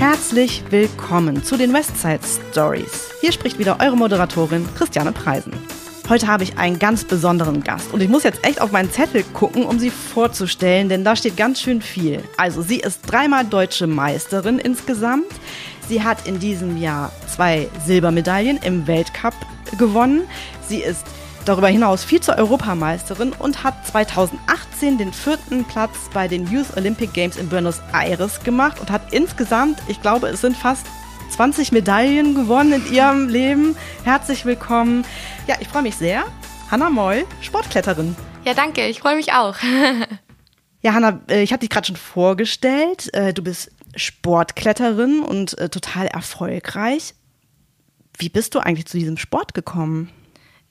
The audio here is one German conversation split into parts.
Herzlich willkommen zu den Westside Stories. Hier spricht wieder eure Moderatorin Christiane Preisen. Heute habe ich einen ganz besonderen Gast und ich muss jetzt echt auf meinen Zettel gucken, um sie vorzustellen, denn da steht ganz schön viel. Also, sie ist dreimal deutsche Meisterin insgesamt. Sie hat in diesem Jahr zwei Silbermedaillen im Weltcup gewonnen. Sie ist darüber hinaus Vize-Europameisterin und hat 2018 den vierten Platz bei den Youth Olympic Games in Buenos Aires gemacht und hat insgesamt, ich glaube, es sind fast 20 Medaillen gewonnen in ihrem Leben. Herzlich willkommen. Ja, ich freue mich sehr. Hanna Moll, Sportkletterin. Ja, danke. Ich freue mich auch. ja, Hanna, äh, ich habe dich gerade schon vorgestellt. Äh, du bist Sportkletterin und äh, total erfolgreich. Wie bist du eigentlich zu diesem Sport gekommen?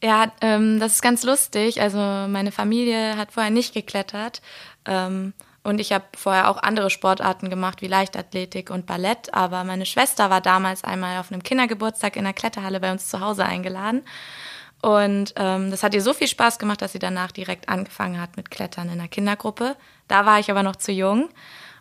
Ja, ähm, das ist ganz lustig. Also meine Familie hat vorher nicht geklettert. Ähm, und ich habe vorher auch andere Sportarten gemacht, wie Leichtathletik und Ballett. Aber meine Schwester war damals einmal auf einem Kindergeburtstag in der Kletterhalle bei uns zu Hause eingeladen. Und ähm, das hat ihr so viel Spaß gemacht, dass sie danach direkt angefangen hat mit Klettern in der Kindergruppe. Da war ich aber noch zu jung.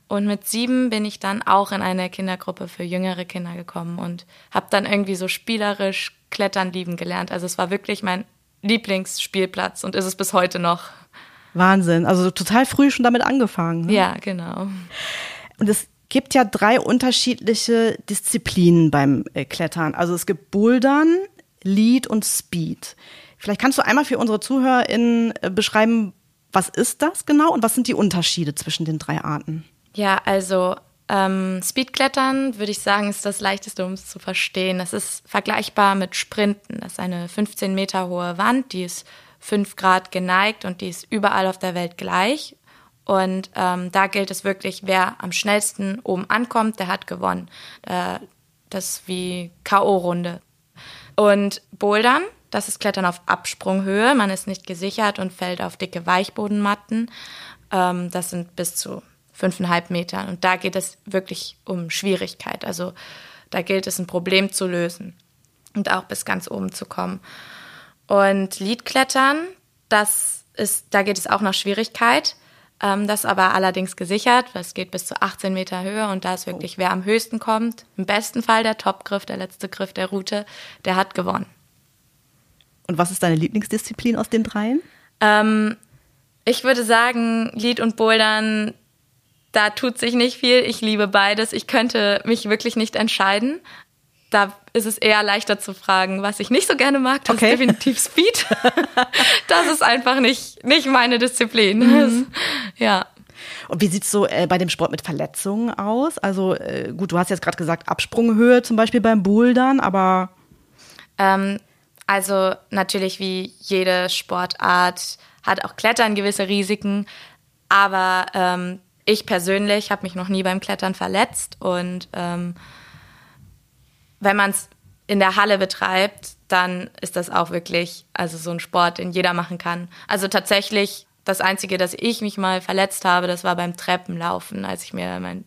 Und mit sieben bin ich dann auch in eine Kindergruppe für jüngere Kinder gekommen und habe dann irgendwie so spielerisch Klettern lieben gelernt. Also es war wirklich mein Lieblingsspielplatz und ist es bis heute noch. Wahnsinn. Also total früh schon damit angefangen. Ne? Ja, genau. Und es gibt ja drei unterschiedliche Disziplinen beim äh, Klettern. Also es gibt Bouldern, Lead und Speed. Vielleicht kannst du einmal für unsere ZuhörerInnen äh, beschreiben, was ist das genau und was sind die Unterschiede zwischen den drei Arten? Ja, also ähm, Speedklettern würde ich sagen, ist das leichteste, um es zu verstehen. Das ist vergleichbar mit Sprinten. Das ist eine 15 Meter hohe Wand, die ist 5 Grad geneigt und die ist überall auf der Welt gleich. Und ähm, da gilt es wirklich, wer am schnellsten oben ankommt, der hat gewonnen. Äh, das ist wie K.O.-Runde. Und Bouldern, das ist Klettern auf Absprunghöhe. Man ist nicht gesichert und fällt auf dicke Weichbodenmatten. Ähm, das sind bis zu fünfeinhalb Metern. Und da geht es wirklich um Schwierigkeit. Also da gilt es, ein Problem zu lösen und auch bis ganz oben zu kommen. Und Liedklettern, das ist, da geht es auch nach Schwierigkeit. Ähm, das aber allerdings gesichert, es geht bis zu 18 Meter Höhe und da ist wirklich, wer am höchsten kommt, im besten Fall der Topgriff, der letzte Griff der Route, der hat gewonnen. Und was ist deine Lieblingsdisziplin aus den dreien? Ähm, ich würde sagen, Lied und Bouldern da tut sich nicht viel. Ich liebe beides. Ich könnte mich wirklich nicht entscheiden. Da ist es eher leichter zu fragen, was ich nicht so gerne mag. Das okay. ist definitiv Speed. das ist einfach nicht, nicht meine Disziplin. Mhm. ja. Und wie sieht's so äh, bei dem Sport mit Verletzungen aus? Also äh, gut, du hast jetzt gerade gesagt Absprunghöhe zum Beispiel beim Bouldern, aber ähm, also natürlich wie jede Sportart hat auch Klettern gewisse Risiken, aber ähm, ich persönlich habe mich noch nie beim Klettern verletzt und ähm, wenn man es in der Halle betreibt, dann ist das auch wirklich also so ein Sport, den jeder machen kann. Also tatsächlich das einzige, dass ich mich mal verletzt habe, das war beim Treppenlaufen, als ich mir mein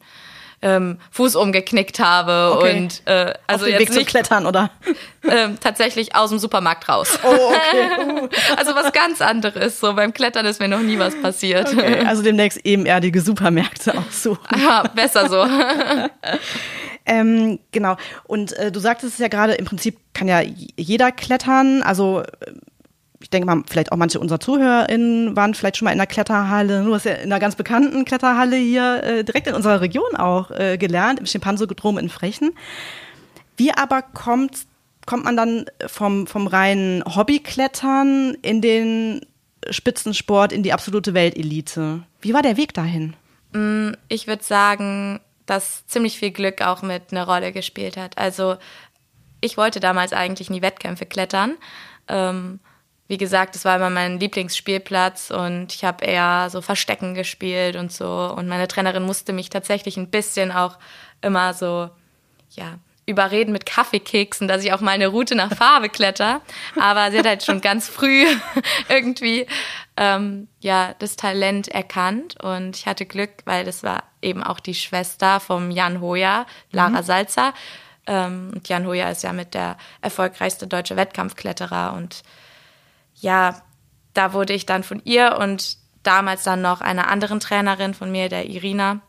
ähm, Fuß umgeknickt habe okay. und äh, also Auf den jetzt Weg nicht, zum Klettern oder ähm, tatsächlich aus dem Supermarkt raus. Oh, okay. Uh. also was ganz anderes. So beim Klettern ist mir noch nie was passiert. Okay. Also demnächst ebenerdige Supermärkte aussuchen. Ja, besser so. ähm, genau. Und äh, du sagtest es ja gerade, im Prinzip kann ja jeder klettern. Also ich denke mal, vielleicht auch manche unserer ZuhörerInnen waren vielleicht schon mal in einer Kletterhalle. Hast ja in einer ganz bekannten Kletterhalle hier äh, direkt in unserer Region auch äh, gelernt, im Schimpanse-Drom in Frechen. Wie aber kommt, kommt man dann vom, vom reinen Hobbyklettern in den Spitzensport, in die absolute Weltelite? Wie war der Weg dahin? Mm, ich würde sagen, dass ziemlich viel Glück auch mit einer Rolle gespielt hat. Also ich wollte damals eigentlich nie Wettkämpfe klettern. Ähm, wie gesagt, es war immer mein Lieblingsspielplatz und ich habe eher so Verstecken gespielt und so. Und meine Trainerin musste mich tatsächlich ein bisschen auch immer so, ja, überreden mit Kaffeekeksen, dass ich auch mal eine Route nach Farbe kletter. Aber sie hat halt schon ganz früh irgendwie ähm, ja das Talent erkannt und ich hatte Glück, weil das war eben auch die Schwester vom Jan Hoja, Lara mhm. Salzer. Ähm, und Jan Hoja ist ja mit der erfolgreichste deutsche Wettkampfkletterer und ja, da wurde ich dann von ihr und damals dann noch einer anderen Trainerin von mir, der Irina,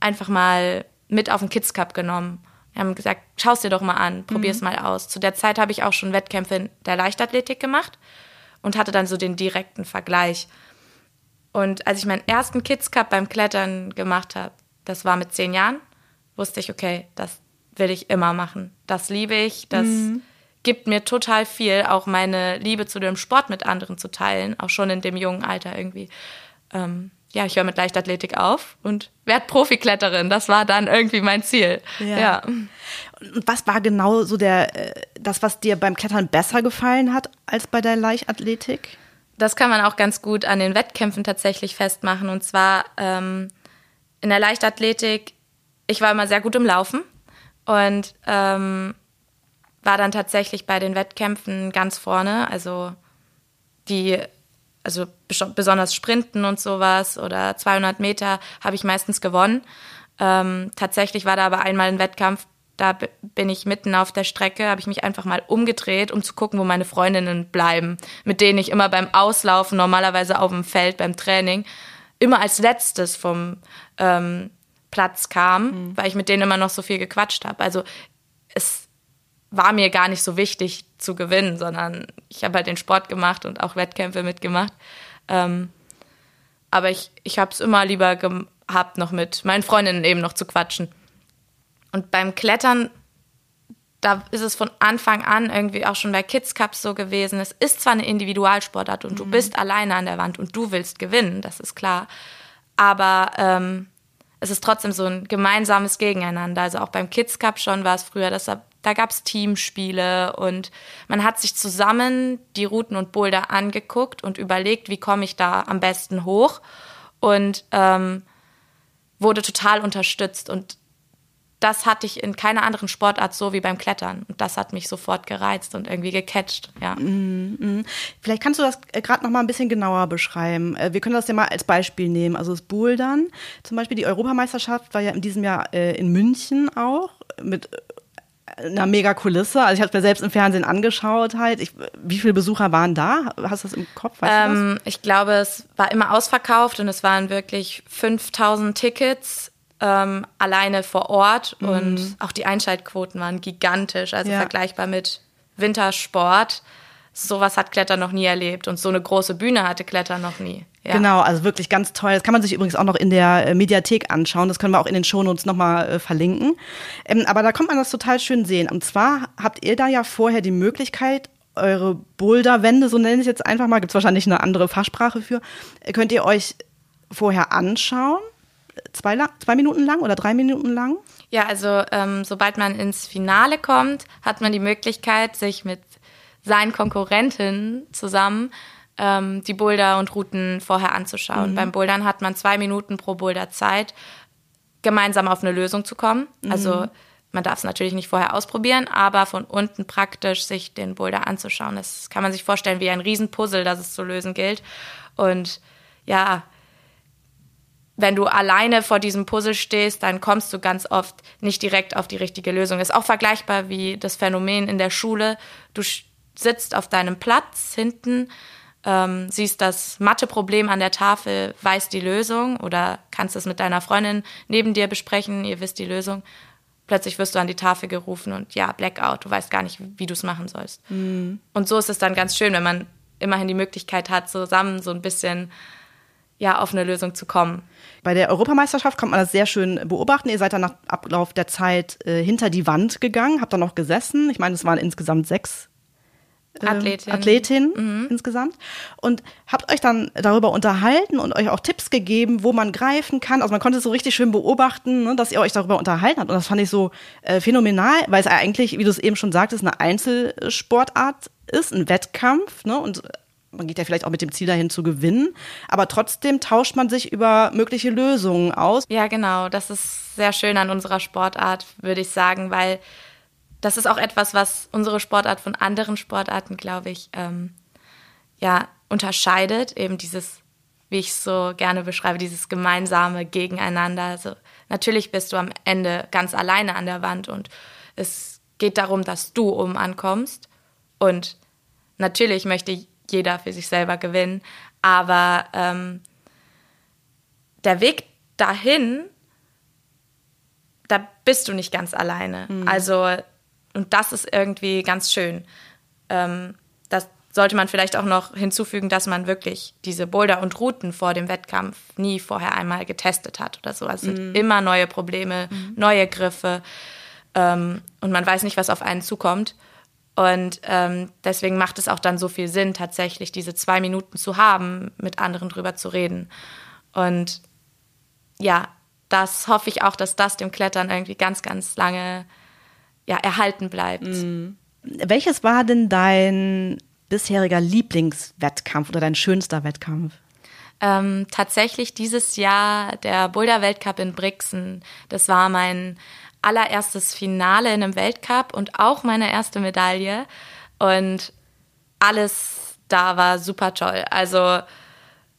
einfach mal mit auf den Kids Cup genommen. Wir haben gesagt, schau es dir doch mal an, probier es mhm. mal aus. Zu der Zeit habe ich auch schon Wettkämpfe in der Leichtathletik gemacht und hatte dann so den direkten Vergleich. Und als ich meinen ersten Kids Cup beim Klettern gemacht habe, das war mit zehn Jahren, wusste ich, okay, das will ich immer machen. Das liebe ich, das mhm. Gibt mir total viel, auch meine Liebe zu dem Sport mit anderen zu teilen, auch schon in dem jungen Alter irgendwie. Ähm, ja, ich höre mit Leichtathletik auf und werde Profikletterin. Das war dann irgendwie mein Ziel. Ja. ja. Und was war genau so der, äh, das, was dir beim Klettern besser gefallen hat als bei der Leichtathletik? Das kann man auch ganz gut an den Wettkämpfen tatsächlich festmachen. Und zwar ähm, in der Leichtathletik, ich war immer sehr gut im Laufen und ähm, war dann tatsächlich bei den Wettkämpfen ganz vorne. Also die also besonders Sprinten und sowas oder 200 Meter habe ich meistens gewonnen. Ähm, tatsächlich war da aber einmal ein Wettkampf, da bin ich mitten auf der Strecke, habe ich mich einfach mal umgedreht, um zu gucken, wo meine Freundinnen bleiben, mit denen ich immer beim Auslaufen, normalerweise auf dem Feld, beim Training, immer als letztes vom ähm, Platz kam, mhm. weil ich mit denen immer noch so viel gequatscht habe. Also es war mir gar nicht so wichtig zu gewinnen, sondern ich habe halt den Sport gemacht und auch Wettkämpfe mitgemacht. Ähm, aber ich, ich habe es immer lieber gehabt, noch mit meinen Freundinnen eben noch zu quatschen. Und beim Klettern, da ist es von Anfang an irgendwie auch schon bei Kids Cups so gewesen. Es ist zwar eine Individualsportart und mhm. du bist alleine an der Wand und du willst gewinnen, das ist klar. Aber ähm, es ist trotzdem so ein gemeinsames Gegeneinander. Also auch beim Kids Cup schon war es früher, dass da, da gab es Teamspiele und man hat sich zusammen die Routen und Boulder angeguckt und überlegt, wie komme ich da am besten hoch und ähm, wurde total unterstützt und das hatte ich in keiner anderen Sportart so wie beim Klettern. Und das hat mich sofort gereizt und irgendwie gecatcht, ja. Mm -hmm. Vielleicht kannst du das äh, gerade noch mal ein bisschen genauer beschreiben. Äh, wir können das ja mal als Beispiel nehmen. Also das Bouldern, zum Beispiel die Europameisterschaft war ja in diesem Jahr äh, in München auch mit einer mega Kulisse. Also ich habe mir selbst im Fernsehen angeschaut halt. Ich, wie viele Besucher waren da? Hast du das im Kopf? Weißt ähm, ich glaube, es war immer ausverkauft und es waren wirklich 5000 Tickets ähm, alleine vor Ort mhm. und auch die Einschaltquoten waren gigantisch, also ja. vergleichbar mit Wintersport. Sowas hat Klettern noch nie erlebt und so eine große Bühne hatte Klettern noch nie. Ja. Genau, also wirklich ganz toll. Das kann man sich übrigens auch noch in der äh, Mediathek anschauen. Das können wir auch in den Shownotes nochmal äh, verlinken. Ähm, aber da kommt man das total schön sehen. Und zwar habt ihr da ja vorher die Möglichkeit, eure Boulderwände, so nenne ich es jetzt einfach mal, gibt es wahrscheinlich eine andere Fachsprache für, könnt ihr euch vorher anschauen zwei, zwei Minuten lang oder drei Minuten lang? Ja, also ähm, sobald man ins Finale kommt, hat man die Möglichkeit, sich mit seinen Konkurrentinnen zusammen ähm, die Boulder und Routen vorher anzuschauen. Mhm. Beim Bouldern hat man zwei Minuten pro Boulder Zeit, gemeinsam auf eine Lösung zu kommen. Mhm. Also man darf es natürlich nicht vorher ausprobieren, aber von unten praktisch sich den Boulder anzuschauen. Das kann man sich vorstellen wie ein Riesenpuzzle, das es zu lösen gilt. Und ja, wenn du alleine vor diesem Puzzle stehst, dann kommst du ganz oft nicht direkt auf die richtige Lösung. ist auch vergleichbar wie das Phänomen in der Schule. Du sitzt auf deinem Platz hinten, ähm, siehst das Matheproblem an der Tafel, weißt die Lösung oder kannst es mit deiner Freundin neben dir besprechen, ihr wisst die Lösung. Plötzlich wirst du an die Tafel gerufen und ja, Blackout, du weißt gar nicht, wie du es machen sollst. Mhm. Und so ist es dann ganz schön, wenn man immerhin die Möglichkeit hat, zusammen so ein bisschen ja, auf eine Lösung zu kommen. Bei der Europameisterschaft konnte man das sehr schön beobachten. Ihr seid dann nach Ablauf der Zeit äh, hinter die Wand gegangen, habt dann noch gesessen. Ich meine, es waren insgesamt sechs äh, Athletinnen, Athletin mhm. insgesamt. Und habt euch dann darüber unterhalten und euch auch Tipps gegeben, wo man greifen kann. Also man konnte es so richtig schön beobachten, ne, dass ihr euch darüber unterhalten habt. Und das fand ich so äh, phänomenal, weil es eigentlich, wie du es eben schon sagtest, eine Einzelsportart ist, ein Wettkampf. Ne? Und man geht ja vielleicht auch mit dem Ziel dahin zu gewinnen, aber trotzdem tauscht man sich über mögliche Lösungen aus. Ja, genau. Das ist sehr schön an unserer Sportart, würde ich sagen, weil das ist auch etwas, was unsere Sportart von anderen Sportarten, glaube ich, ähm, ja, unterscheidet. Eben dieses, wie ich es so gerne beschreibe, dieses gemeinsame Gegeneinander. Also natürlich bist du am Ende ganz alleine an der Wand und es geht darum, dass du oben ankommst. Und natürlich möchte jeder für sich selber gewinnen. Aber ähm, der Weg dahin da bist du nicht ganz alleine. Mhm. Also, und das ist irgendwie ganz schön. Ähm, das sollte man vielleicht auch noch hinzufügen, dass man wirklich diese Boulder und Routen vor dem Wettkampf nie vorher einmal getestet hat oder so. Also mhm. immer neue Probleme, mhm. neue Griffe ähm, und man weiß nicht, was auf einen zukommt. Und ähm, deswegen macht es auch dann so viel Sinn, tatsächlich diese zwei Minuten zu haben, mit anderen drüber zu reden. Und ja, das hoffe ich auch, dass das dem Klettern irgendwie ganz, ganz lange ja, erhalten bleibt. Mhm. Welches war denn dein bisheriger Lieblingswettkampf oder dein schönster Wettkampf? Ähm, tatsächlich dieses Jahr der Boulder-Weltcup in Brixen. Das war mein allererstes Finale in einem Weltcup und auch meine erste Medaille. Und alles da war super toll. Also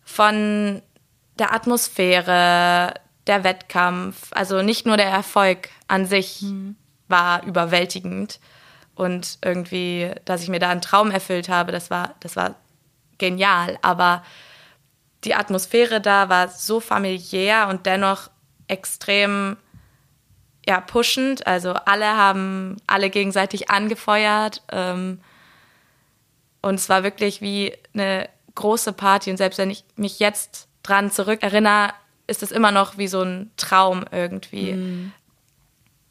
von der Atmosphäre, der Wettkampf, also nicht nur der Erfolg an sich mhm. War überwältigend und irgendwie, dass ich mir da einen Traum erfüllt habe, das war, das war genial. Aber die Atmosphäre da war so familiär und dennoch extrem ja, pushend. Also alle haben alle gegenseitig angefeuert. Ähm, und es war wirklich wie eine große Party. Und selbst wenn ich mich jetzt dran zurückerinnere, ist es immer noch wie so ein Traum irgendwie. Mhm.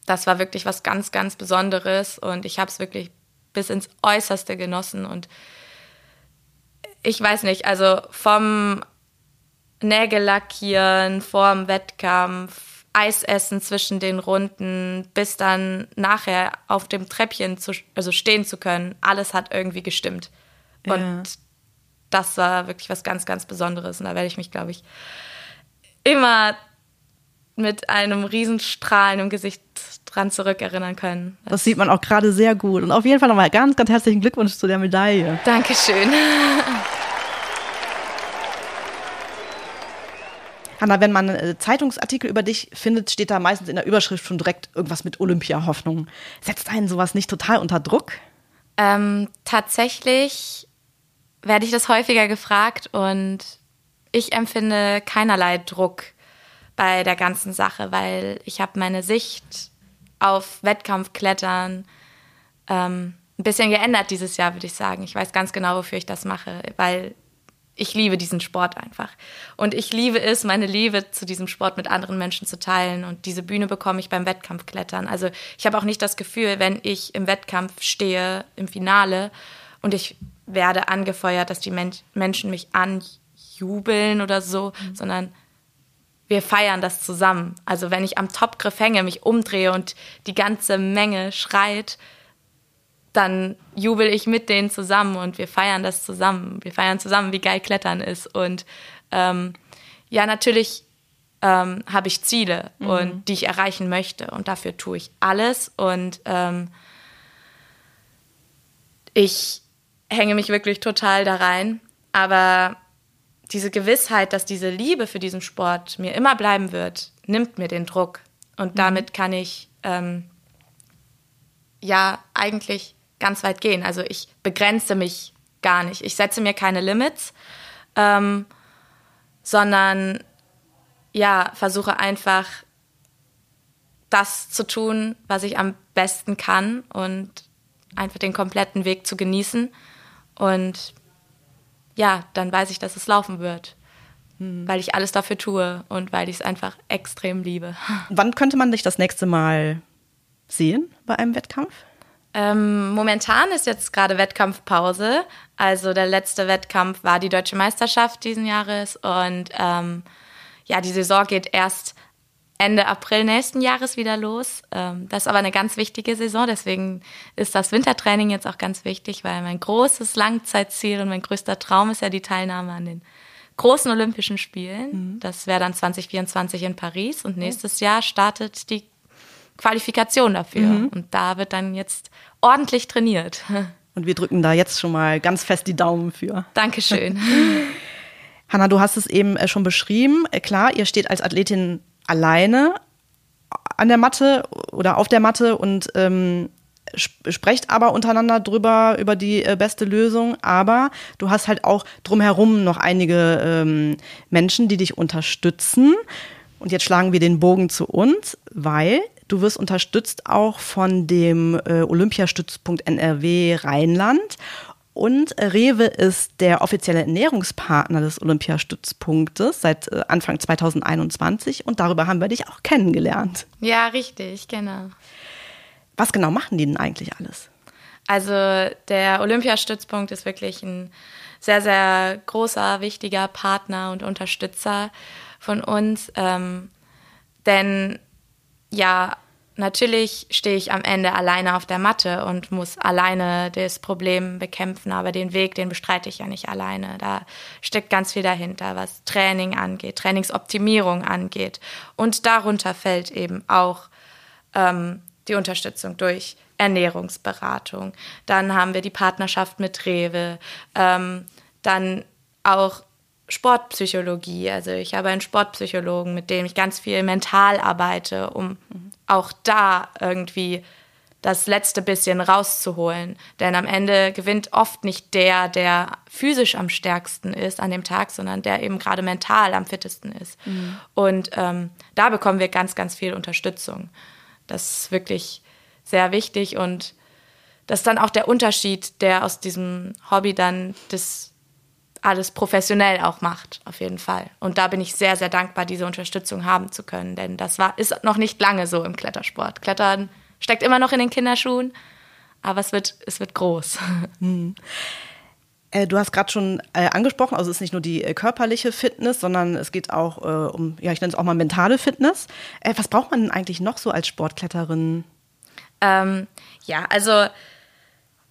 Das war wirklich was ganz, ganz Besonderes und ich habe es wirklich bis ins Äußerste genossen. Und ich weiß nicht, also vom Nägellackieren, vorm Wettkampf, Eisessen zwischen den Runden, bis dann nachher auf dem Treppchen zu, also stehen zu können. Alles hat irgendwie gestimmt. Und ja. das war wirklich was ganz, ganz Besonderes. Und da werde ich mich, glaube ich, immer mit einem Riesenstrahlen im Gesicht dran zurückerinnern können. Das, sieht man auch gerade sehr gut. Und auf jeden Fall nochmal ganz, ganz herzlichen Glückwunsch zu der Medaille. Dankeschön. Hanna, wenn man äh, Zeitungsartikel über dich findet, steht da meistens in der Überschrift schon direkt irgendwas mit Olympia-Hoffnung. Setzt einen sowas nicht total unter Druck? Ähm, tatsächlich werde ich das häufiger gefragt und ich empfinde keinerlei Druck bei der ganzen Sache, weil ich habe meine Sicht auf Wettkampfklettern ähm, ein bisschen geändert dieses Jahr, würde ich sagen. Ich weiß ganz genau, wofür ich das mache, weil ich liebe diesen Sport einfach. Und ich liebe es, meine Liebe zu diesem Sport mit anderen Menschen zu teilen. Und diese Bühne bekomme ich beim Wettkampfklettern. Also ich habe auch nicht das Gefühl, wenn ich im Wettkampf stehe, im Finale, und ich werde angefeuert, dass die Men Menschen mich anjubeln oder so, mhm. sondern wir feiern das zusammen. Also wenn ich am Topgriff hänge, mich umdrehe und die ganze Menge schreit, dann jubel ich mit denen zusammen und wir feiern das zusammen. Wir feiern zusammen, wie geil Klettern ist. Und ähm, ja, natürlich ähm, habe ich Ziele, mhm. und, die ich erreichen möchte. Und dafür tue ich alles. Und ähm, ich hänge mich wirklich total da rein. Aber diese Gewissheit, dass diese Liebe für diesen Sport mir immer bleiben wird, nimmt mir den Druck. Und mhm. damit kann ich ähm, ja eigentlich ganz weit gehen. Also ich begrenze mich gar nicht. Ich setze mir keine Limits, ähm, sondern ja, versuche einfach das zu tun, was ich am besten kann und einfach den kompletten Weg zu genießen. Und ja, dann weiß ich, dass es laufen wird. Hm. Weil ich alles dafür tue und weil ich es einfach extrem liebe. Wann könnte man dich das nächste Mal sehen bei einem Wettkampf? Ähm, momentan ist jetzt gerade Wettkampfpause. Also der letzte Wettkampf war die deutsche Meisterschaft diesen Jahres und ähm, ja, die Saison geht erst Ende April nächsten Jahres wieder los. Ähm, das ist aber eine ganz wichtige Saison, deswegen ist das Wintertraining jetzt auch ganz wichtig, weil mein großes Langzeitziel und mein größter Traum ist ja die Teilnahme an den großen Olympischen Spielen. Mhm. Das wäre dann 2024 in Paris und nächstes Jahr startet die Qualifikation dafür. Mhm. Und da wird dann jetzt ordentlich trainiert. Und wir drücken da jetzt schon mal ganz fest die Daumen für. Dankeschön. Hanna, du hast es eben äh, schon beschrieben. Äh, klar, ihr steht als Athletin alleine an der Matte oder auf der Matte und ähm, sprecht aber untereinander drüber über die äh, beste Lösung, aber du hast halt auch drumherum noch einige ähm, Menschen, die dich unterstützen. Und jetzt schlagen wir den Bogen zu uns, weil Du wirst unterstützt auch von dem äh, Olympiastützpunkt NRW Rheinland. Und Rewe ist der offizielle Ernährungspartner des Olympiastützpunktes seit äh, Anfang 2021 und darüber haben wir dich auch kennengelernt. Ja, richtig, genau. Was genau machen die denn eigentlich alles? Also der Olympiastützpunkt ist wirklich ein sehr, sehr großer, wichtiger Partner und Unterstützer von uns. Ähm, denn ja, natürlich stehe ich am Ende alleine auf der Matte und muss alleine das Problem bekämpfen, aber den Weg, den bestreite ich ja nicht alleine. Da steckt ganz viel dahinter, was Training angeht, Trainingsoptimierung angeht. Und darunter fällt eben auch ähm, die Unterstützung durch Ernährungsberatung. Dann haben wir die Partnerschaft mit Rewe. Ähm, dann auch Sportpsychologie. Also ich habe einen Sportpsychologen, mit dem ich ganz viel mental arbeite, um mhm. Auch da irgendwie das letzte bisschen rauszuholen. Denn am Ende gewinnt oft nicht der, der physisch am stärksten ist an dem Tag, sondern der eben gerade mental am fittesten ist. Mhm. Und ähm, da bekommen wir ganz, ganz viel Unterstützung. Das ist wirklich sehr wichtig und das ist dann auch der Unterschied, der aus diesem Hobby dann das alles professionell auch macht, auf jeden Fall. Und da bin ich sehr, sehr dankbar, diese Unterstützung haben zu können, denn das war, ist noch nicht lange so im Klettersport. Klettern steckt immer noch in den Kinderschuhen, aber es wird, es wird groß. Hm. Äh, du hast gerade schon äh, angesprochen, also es ist nicht nur die äh, körperliche Fitness, sondern es geht auch äh, um, ja, ich nenne es auch mal mentale Fitness. Äh, was braucht man denn eigentlich noch so als Sportkletterin? Ähm, ja, also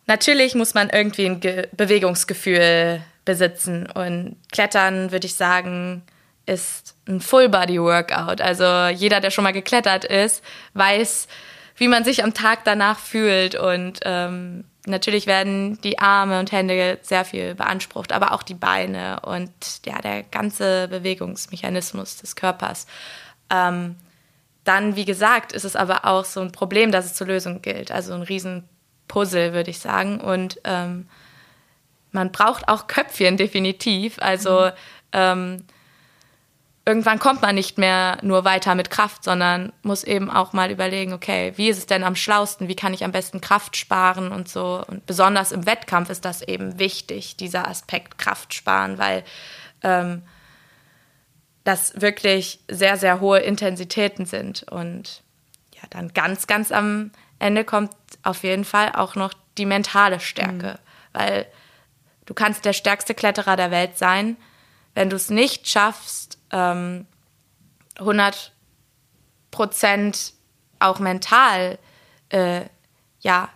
natürlich muss man irgendwie ein Ge Bewegungsgefühl besitzen. Und Klettern, würde ich sagen, ist ein Full-Body-Workout. Also jeder, der schon mal geklettert ist, weiß, wie man sich am Tag danach fühlt. Und ähm, natürlich werden die Arme und Hände sehr viel beansprucht, aber auch die Beine und ja, der ganze Bewegungsmechanismus des Körpers. Ähm, dann, wie gesagt, ist es aber auch so ein Problem, das es zu lösen gilt. Also ein Riesenpuzzle, würde ich sagen. Und ähm, man braucht auch Köpfchen definitiv. Also mhm. ähm, irgendwann kommt man nicht mehr nur weiter mit Kraft, sondern muss eben auch mal überlegen, okay, wie ist es denn am schlausten, wie kann ich am besten Kraft sparen und so. Und besonders im Wettkampf ist das eben wichtig, dieser Aspekt Kraft sparen, weil ähm, das wirklich sehr, sehr hohe Intensitäten sind. Und ja, dann ganz, ganz am Ende kommt auf jeden Fall auch noch die mentale Stärke, mhm. weil Du kannst der stärkste Kletterer der Welt sein. Wenn du es nicht schaffst, ähm, 100 Prozent auch mental äh, ja,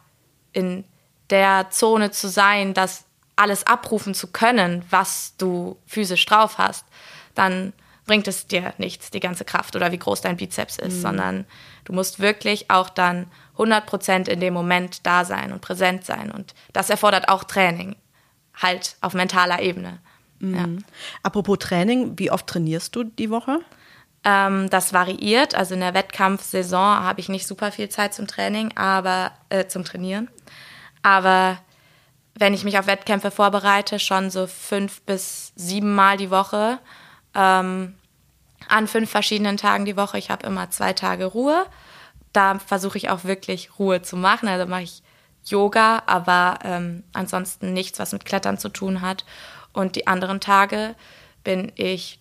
in der Zone zu sein, das alles abrufen zu können, was du physisch drauf hast, dann bringt es dir nichts, die ganze Kraft oder wie groß dein Bizeps ist, mhm. sondern du musst wirklich auch dann 100 Prozent in dem Moment da sein und präsent sein. Und das erfordert auch Training halt auf mentaler Ebene. Mhm. Ja. Apropos Training, wie oft trainierst du die Woche? Ähm, das variiert. Also in der Wettkampfsaison habe ich nicht super viel Zeit zum Training, aber äh, zum Trainieren. Aber wenn ich mich auf Wettkämpfe vorbereite, schon so fünf bis sieben Mal die Woche. Ähm, an fünf verschiedenen Tagen die Woche. Ich habe immer zwei Tage Ruhe. Da versuche ich auch wirklich Ruhe zu machen. Also mache ich Yoga, aber ähm, ansonsten nichts, was mit Klettern zu tun hat. Und die anderen Tage bin ich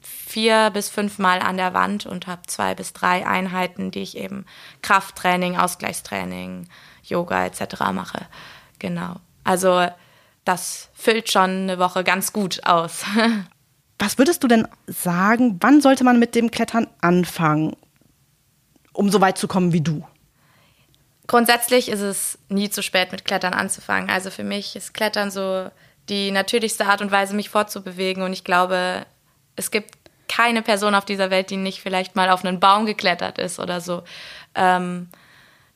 vier bis fünf Mal an der Wand und habe zwei bis drei Einheiten, die ich eben Krafttraining, Ausgleichstraining, Yoga etc. mache. Genau. Also das füllt schon eine Woche ganz gut aus. Was würdest du denn sagen, wann sollte man mit dem Klettern anfangen, um so weit zu kommen wie du? Grundsätzlich ist es nie zu spät, mit Klettern anzufangen. Also für mich ist Klettern so die natürlichste Art und Weise, mich fortzubewegen. Und ich glaube, es gibt keine Person auf dieser Welt, die nicht vielleicht mal auf einen Baum geklettert ist oder so. Ähm,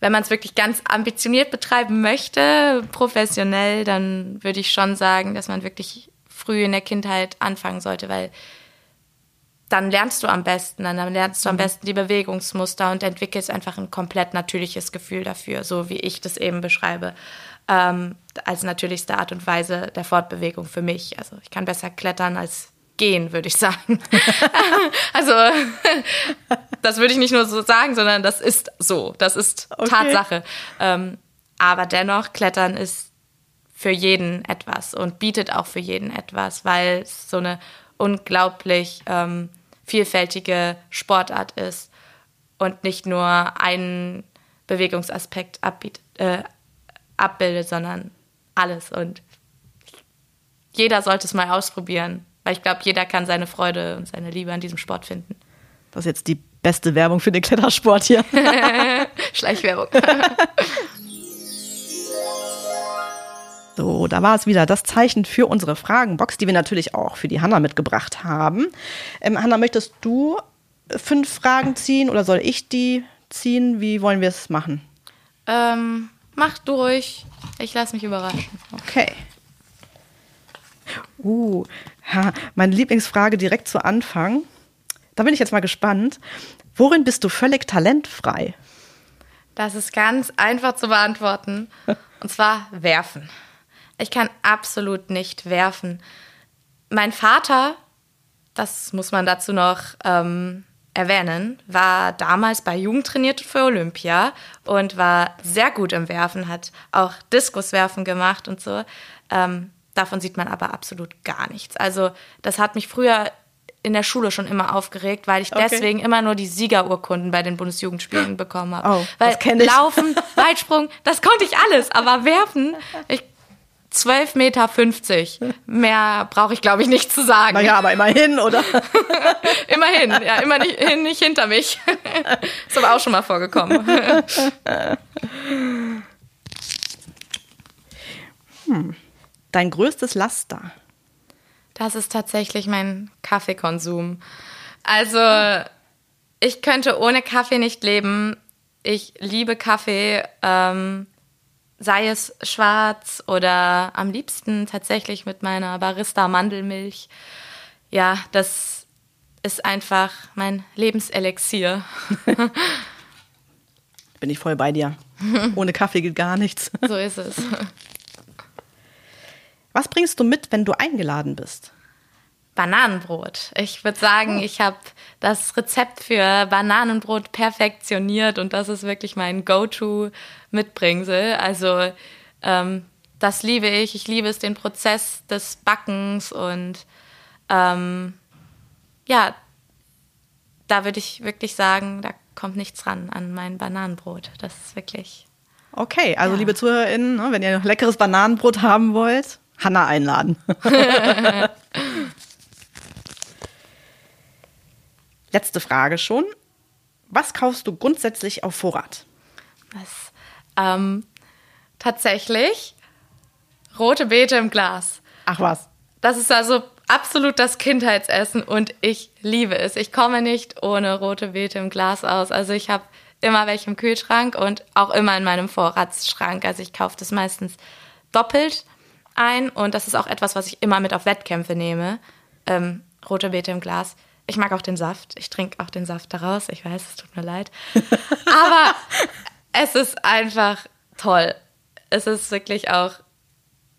wenn man es wirklich ganz ambitioniert betreiben möchte, professionell, dann würde ich schon sagen, dass man wirklich früh in der Kindheit anfangen sollte, weil dann lernst du am besten, dann lernst du am mhm. besten die Bewegungsmuster und entwickelst einfach ein komplett natürliches Gefühl dafür, so wie ich das eben beschreibe, ähm, als natürlichste Art und Weise der Fortbewegung für mich. Also ich kann besser klettern als gehen, würde ich sagen. also das würde ich nicht nur so sagen, sondern das ist so. Das ist okay. Tatsache. Ähm, aber dennoch, Klettern ist für jeden etwas und bietet auch für jeden etwas, weil es so eine unglaublich ähm, vielfältige Sportart ist und nicht nur einen Bewegungsaspekt abbietet, äh, abbildet, sondern alles. Und jeder sollte es mal ausprobieren, weil ich glaube, jeder kann seine Freude und seine Liebe an diesem Sport finden. Das ist jetzt die beste Werbung für den Klettersport hier. Schleichwerbung. So, da war es wieder das Zeichen für unsere Fragenbox, die wir natürlich auch für die Hanna mitgebracht haben. Ähm, Hanna, möchtest du fünf Fragen ziehen oder soll ich die ziehen? Wie wollen wir es machen? Ähm, mach durch. Ich lasse mich überraschen. Okay. Uh, ha, meine Lieblingsfrage direkt zu Anfang. Da bin ich jetzt mal gespannt. Worin bist du völlig talentfrei? Das ist ganz einfach zu beantworten. Und zwar werfen. Ich kann absolut nicht werfen. Mein Vater, das muss man dazu noch ähm, erwähnen, war damals bei Jugend trainiert für Olympia und war sehr gut im Werfen, hat auch Diskuswerfen gemacht und so. Ähm, davon sieht man aber absolut gar nichts. Also das hat mich früher in der Schule schon immer aufgeregt, weil ich okay. deswegen immer nur die Siegerurkunden bei den Bundesjugendspielen bekommen habe. Oh, weil das ich. Laufen, Weitsprung, das konnte ich alles, aber werfen, ich 12,50 Meter. Mehr brauche ich, glaube ich, nicht zu sagen. Naja, aber immerhin, oder? immerhin, ja, immerhin nicht hinter mich. Ist aber auch schon mal vorgekommen. Hm. Dein größtes Laster? Das ist tatsächlich mein Kaffeekonsum. Also, ich könnte ohne Kaffee nicht leben. Ich liebe Kaffee. Ähm, sei es schwarz oder am liebsten tatsächlich mit meiner Barista Mandelmilch. Ja, das ist einfach mein Lebenselixier. Bin ich voll bei dir. Ohne Kaffee geht gar nichts. So ist es. Was bringst du mit, wenn du eingeladen bist? Bananenbrot. Ich würde sagen, oh. ich habe das Rezept für Bananenbrot perfektioniert und das ist wirklich mein Go-To-Mitbringsel. Also ähm, das liebe ich. Ich liebe es, den Prozess des Backens und ähm, ja, da würde ich wirklich sagen, da kommt nichts ran an mein Bananenbrot. Das ist wirklich. Okay, also ja. liebe ZuhörerInnen, ne, wenn ihr leckeres Bananenbrot haben wollt, Hanna einladen. Letzte Frage schon. Was kaufst du grundsätzlich auf Vorrat? Was? Ähm, tatsächlich rote Beete im Glas. Ach was. Das ist also absolut das Kindheitsessen und ich liebe es. Ich komme nicht ohne rote Beete im Glas aus. Also ich habe immer welche im Kühlschrank und auch immer in meinem Vorratsschrank. Also ich kaufe das meistens doppelt ein und das ist auch etwas, was ich immer mit auf Wettkämpfe nehme. Ähm, rote Beete im Glas. Ich mag auch den Saft. Ich trinke auch den Saft daraus. Ich weiß, es tut mir leid. Aber es ist einfach toll. Es ist wirklich auch,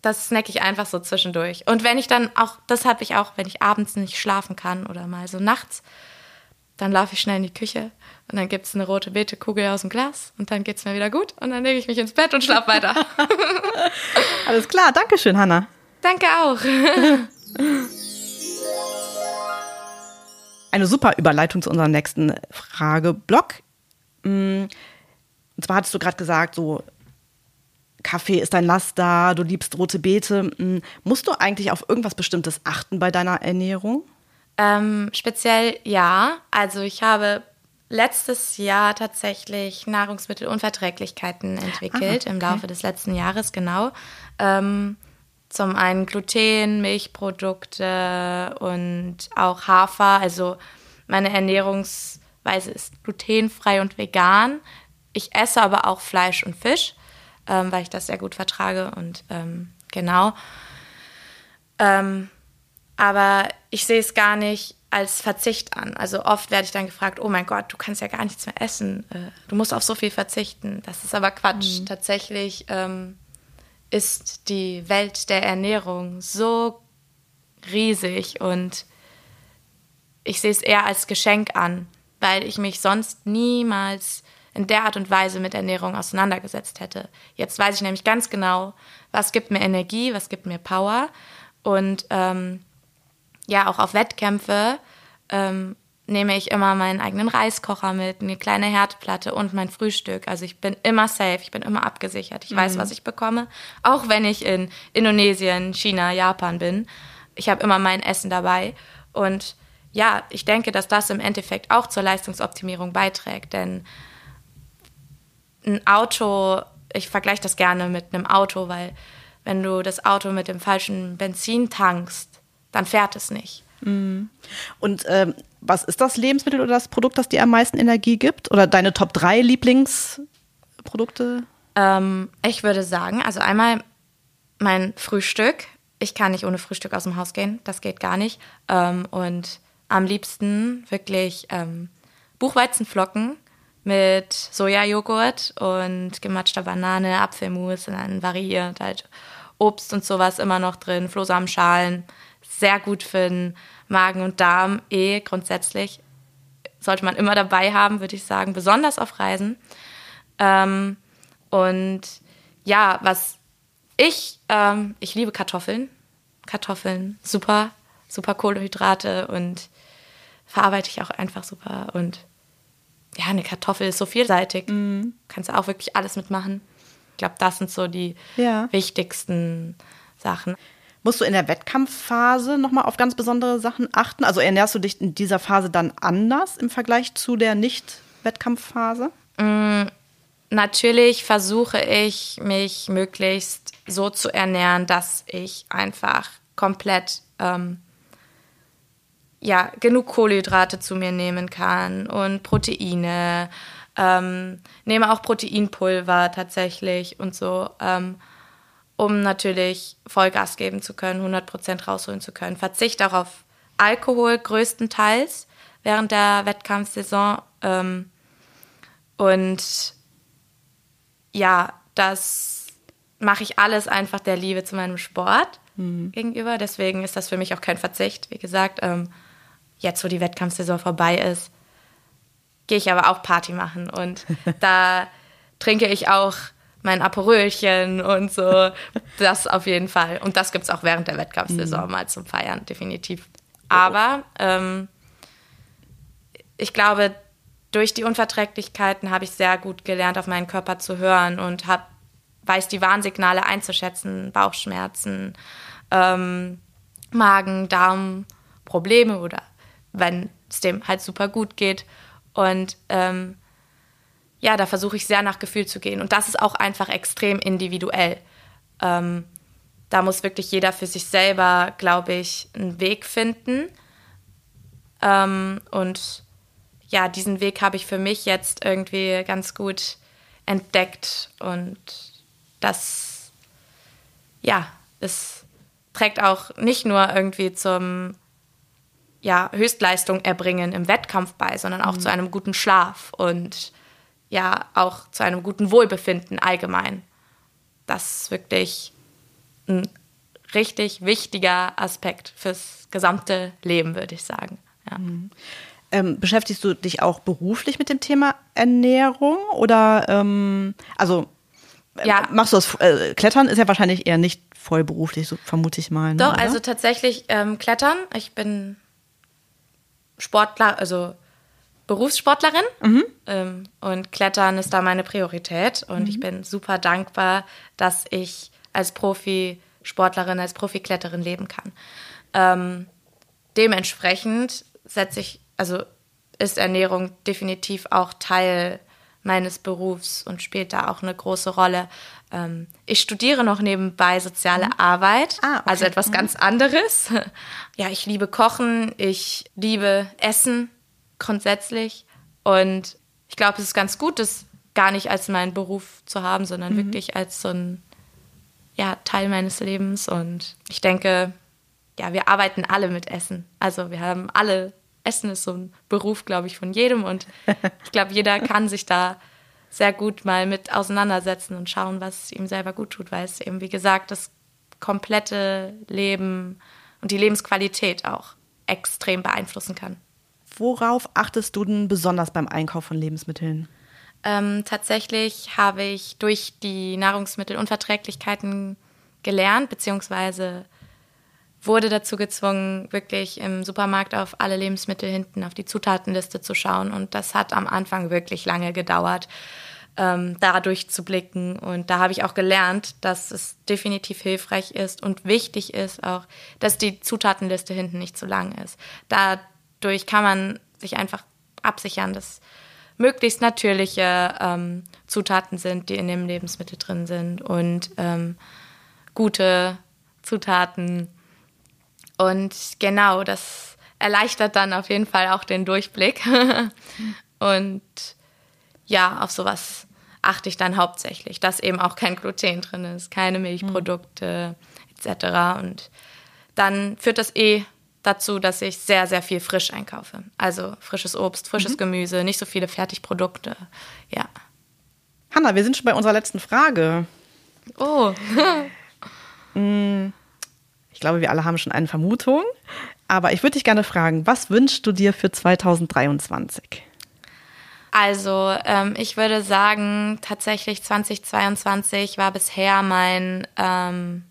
das snack ich einfach so zwischendurch. Und wenn ich dann auch, das habe ich auch, wenn ich abends nicht schlafen kann oder mal so nachts, dann laufe ich schnell in die Küche und dann gibt es eine rote Beete-Kugel aus dem Glas und dann geht es mir wieder gut und dann lege ich mich ins Bett und schlafe weiter. Alles klar, danke schön, Hanna. Danke auch. eine super Überleitung zu unserem nächsten Frageblock. Mm, und zwar hattest du gerade gesagt, so Kaffee ist dein Laster, du liebst rote Beete. Mm, musst du eigentlich auf irgendwas Bestimmtes achten bei deiner Ernährung? Ähm, speziell ja. Also ich habe letztes Jahr tatsächlich Nahrungsmittelunverträglichkeiten entwickelt, ah, okay. im Laufe des letzten Jahres, genau. Ähm, zum einen Gluten, Milchprodukte und auch Hafer. Also meine Ernährungsweise ist glutenfrei und vegan. Ich esse aber auch Fleisch und Fisch, ähm, weil ich das sehr gut vertrage und ähm, genau. Ähm, aber ich sehe es gar nicht als Verzicht an. Also oft werde ich dann gefragt, oh mein Gott, du kannst ja gar nichts mehr essen. Äh, du musst auf so viel verzichten. Das ist aber Quatsch. Mhm. Tatsächlich ähm, ist die Welt der Ernährung so riesig und ich sehe es eher als Geschenk an, weil ich mich sonst niemals in der Art und Weise mit Ernährung auseinandergesetzt hätte. Jetzt weiß ich nämlich ganz genau, was gibt mir Energie, was gibt mir Power. Und ähm, ja, auch auf Wettkämpfe ähm, nehme ich immer meinen eigenen Reiskocher mit, eine kleine Herdplatte und mein Frühstück. Also ich bin immer safe, ich bin immer abgesichert. Ich mhm. weiß, was ich bekomme. Auch wenn ich in Indonesien, China, Japan bin. Ich habe immer mein Essen dabei. Und ja, ich denke, dass das im Endeffekt auch zur Leistungsoptimierung beiträgt. Denn ein Auto, ich vergleiche das gerne mit einem Auto, weil wenn du das Auto mit dem falschen Benzin tankst, dann fährt es nicht. Mhm. Und ähm, was ist das Lebensmittel oder das Produkt, das dir am meisten Energie gibt? Oder deine Top 3 Lieblingsprodukte? Ähm, ich würde sagen, also einmal mein Frühstück. Ich kann nicht ohne Frühstück aus dem Haus gehen. Das geht gar nicht. Ähm, und am liebsten wirklich ähm, Buchweizenflocken mit Sojajoghurt und gematschter Banane, Apfelmus und dann variiert halt Obst und sowas immer noch drin, Flohsamenschalen. Sehr gut für den Magen und Darm eh grundsätzlich. Sollte man immer dabei haben, würde ich sagen, besonders auf Reisen. Ähm, und ja, was ich, ähm, ich liebe Kartoffeln. Kartoffeln, super, super Kohlenhydrate und verarbeite ich auch einfach super. Und ja, eine Kartoffel ist so vielseitig. Mhm. Kannst du auch wirklich alles mitmachen. Ich glaube, das sind so die ja. wichtigsten Sachen. Musst du in der Wettkampfphase nochmal auf ganz besondere Sachen achten? Also ernährst du dich in dieser Phase dann anders im Vergleich zu der Nicht-Wettkampfphase? Mm, natürlich versuche ich, mich möglichst so zu ernähren, dass ich einfach komplett ähm, ja, genug Kohlenhydrate zu mir nehmen kann und Proteine. Ähm, nehme auch Proteinpulver tatsächlich und so. Ähm, um natürlich Vollgas geben zu können, 100% rausholen zu können. Verzicht auch auf Alkohol größtenteils während der Wettkampfsaison. Ähm, und ja, das mache ich alles einfach der Liebe zu meinem Sport mhm. gegenüber. Deswegen ist das für mich auch kein Verzicht. Wie gesagt, ähm, jetzt, wo die Wettkampfsaison vorbei ist, gehe ich aber auch Party machen. Und da trinke ich auch mein Aperölchen und so. Das auf jeden Fall. Und das gibt es auch während der Wettkampfsaison mhm. mal zum Feiern, definitiv. Aber ähm, ich glaube, durch die Unverträglichkeiten habe ich sehr gut gelernt, auf meinen Körper zu hören und hab, weiß die Warnsignale einzuschätzen, Bauchschmerzen, ähm, Magen, Darm, Probleme oder wenn es dem halt super gut geht. Und ähm, ja, da versuche ich sehr nach Gefühl zu gehen. Und das ist auch einfach extrem individuell. Ähm, da muss wirklich jeder für sich selber, glaube ich, einen Weg finden. Ähm, und ja, diesen Weg habe ich für mich jetzt irgendwie ganz gut entdeckt. Und das, ja, es trägt auch nicht nur irgendwie zum ja, Höchstleistung erbringen im Wettkampf bei, sondern auch mhm. zu einem guten Schlaf und ja auch zu einem guten Wohlbefinden allgemein. Das ist wirklich ein richtig wichtiger Aspekt fürs gesamte Leben, würde ich sagen. Ja. Mhm. Ähm, beschäftigst du dich auch beruflich mit dem Thema Ernährung oder ähm, also äh, ja. machst du das äh, Klettern ist ja wahrscheinlich eher nicht voll beruflich, so vermute ich mal. Ne, Doch, oder? also tatsächlich ähm, Klettern. Ich bin Sportler, also Berufssportlerin mhm. ähm, und Klettern ist da meine Priorität. Und mhm. ich bin super dankbar, dass ich als Profisportlerin, als Profikletterin leben kann. Ähm, dementsprechend setze ich, also ist Ernährung definitiv auch Teil meines Berufs und spielt da auch eine große Rolle. Ähm, ich studiere noch nebenbei soziale mhm. Arbeit, ah, okay. also etwas mhm. ganz anderes. ja, ich liebe Kochen, ich liebe Essen grundsätzlich. Und ich glaube, es ist ganz gut, das gar nicht als meinen Beruf zu haben, sondern mhm. wirklich als so ein ja, Teil meines Lebens. Und ich denke, ja, wir arbeiten alle mit Essen. Also wir haben alle, Essen ist so ein Beruf, glaube ich, von jedem. Und ich glaube, jeder kann sich da sehr gut mal mit auseinandersetzen und schauen, was ihm selber gut tut, weil es eben, wie gesagt, das komplette Leben und die Lebensqualität auch extrem beeinflussen kann. Worauf achtest du denn besonders beim Einkauf von Lebensmitteln? Ähm, tatsächlich habe ich durch die Nahrungsmittelunverträglichkeiten gelernt, beziehungsweise wurde dazu gezwungen, wirklich im Supermarkt auf alle Lebensmittel hinten auf die Zutatenliste zu schauen. Und das hat am Anfang wirklich lange gedauert, ähm, da durchzublicken. Und da habe ich auch gelernt, dass es definitiv hilfreich ist und wichtig ist auch, dass die Zutatenliste hinten nicht zu lang ist. Dadurch kann man sich einfach absichern, dass möglichst natürliche ähm, Zutaten sind, die in dem Lebensmittel drin sind und ähm, gute Zutaten. Und genau, das erleichtert dann auf jeden Fall auch den Durchblick. und ja, auf sowas achte ich dann hauptsächlich, dass eben auch kein Gluten drin ist, keine Milchprodukte mhm. etc. Und dann führt das eh dazu, dass ich sehr, sehr viel frisch einkaufe. Also frisches Obst, frisches mhm. Gemüse, nicht so viele Fertigprodukte. Ja. Hanna, wir sind schon bei unserer letzten Frage. Oh. Mm, ich glaube, wir alle haben schon eine Vermutung. Aber ich würde dich gerne fragen, was wünschst du dir für 2023? Also, ähm, ich würde sagen, tatsächlich 2022 war bisher mein ähm,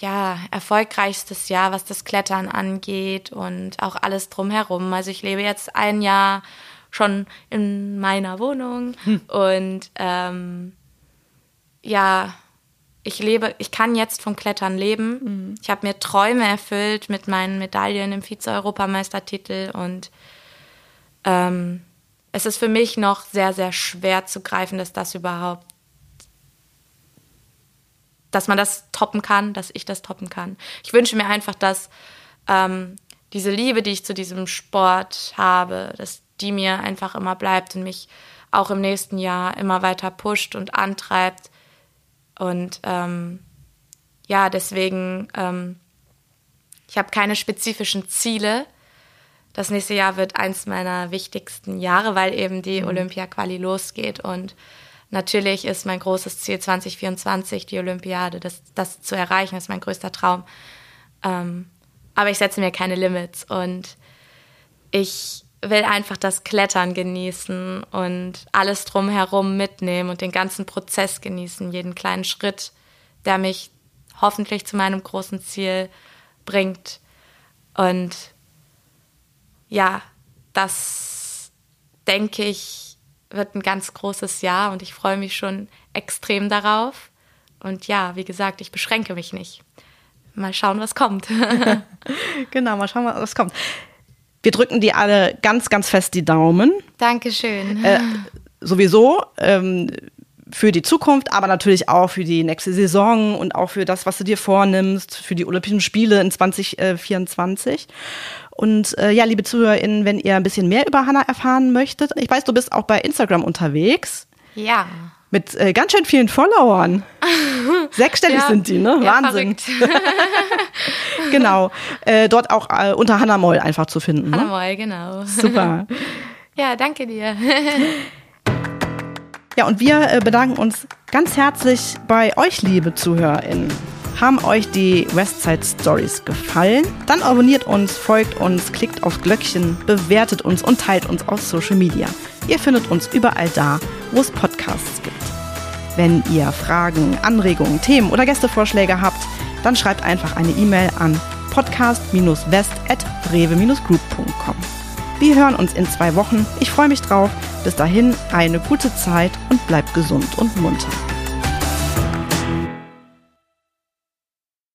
ja, erfolgreichstes Jahr, was das Klettern angeht und auch alles drumherum. Also ich lebe jetzt ein Jahr schon in meiner Wohnung hm. und ähm, ja, ich lebe, ich kann jetzt vom Klettern leben. Mhm. Ich habe mir Träume erfüllt mit meinen Medaillen im Vize-Europameistertitel und ähm, es ist für mich noch sehr, sehr schwer zu greifen, dass das überhaupt dass man das toppen kann, dass ich das toppen kann. Ich wünsche mir einfach, dass ähm, diese Liebe, die ich zu diesem Sport habe, dass die mir einfach immer bleibt und mich auch im nächsten Jahr immer weiter pusht und antreibt. Und ähm, ja, deswegen, ähm, ich habe keine spezifischen Ziele. Das nächste Jahr wird eins meiner wichtigsten Jahre, weil eben die mhm. Olympia-Quali losgeht und Natürlich ist mein großes Ziel 2024 die Olympiade, das, das zu erreichen, ist mein größter Traum. Ähm, aber ich setze mir keine Limits und ich will einfach das Klettern genießen und alles drumherum mitnehmen und den ganzen Prozess genießen, jeden kleinen Schritt, der mich hoffentlich zu meinem großen Ziel bringt. Und ja, das denke ich, wird ein ganz großes Jahr und ich freue mich schon extrem darauf. Und ja, wie gesagt, ich beschränke mich nicht. Mal schauen, was kommt. genau, mal schauen, was kommt. Wir drücken dir alle ganz, ganz fest die Daumen. Dankeschön. Äh, sowieso ähm, für die Zukunft, aber natürlich auch für die nächste Saison und auch für das, was du dir vornimmst, für die Olympischen Spiele in 2024. Und äh, ja, liebe ZuhörerInnen, wenn ihr ein bisschen mehr über Hannah erfahren möchtet, ich weiß, du bist auch bei Instagram unterwegs. Ja. Mit äh, ganz schön vielen Followern. Sechsstellig ja, sind die, ne? Ja, Wahnsinn. genau. Äh, dort auch äh, unter Hannah Moll einfach zu finden. Ne? Hannah Moll, genau. Super. ja, danke dir. Ja, und wir äh, bedanken uns ganz herzlich bei euch, liebe ZuhörerInnen. Haben euch die Westside Stories gefallen? Dann abonniert uns, folgt uns, klickt aufs Glöckchen, bewertet uns und teilt uns auf Social Media. Ihr findet uns überall da, wo es Podcasts gibt. Wenn ihr Fragen, Anregungen, Themen oder Gästevorschläge habt, dann schreibt einfach eine E-Mail an podcast-west.rewe-group.com. Wir hören uns in zwei Wochen. Ich freue mich drauf. Bis dahin eine gute Zeit und bleibt gesund und munter.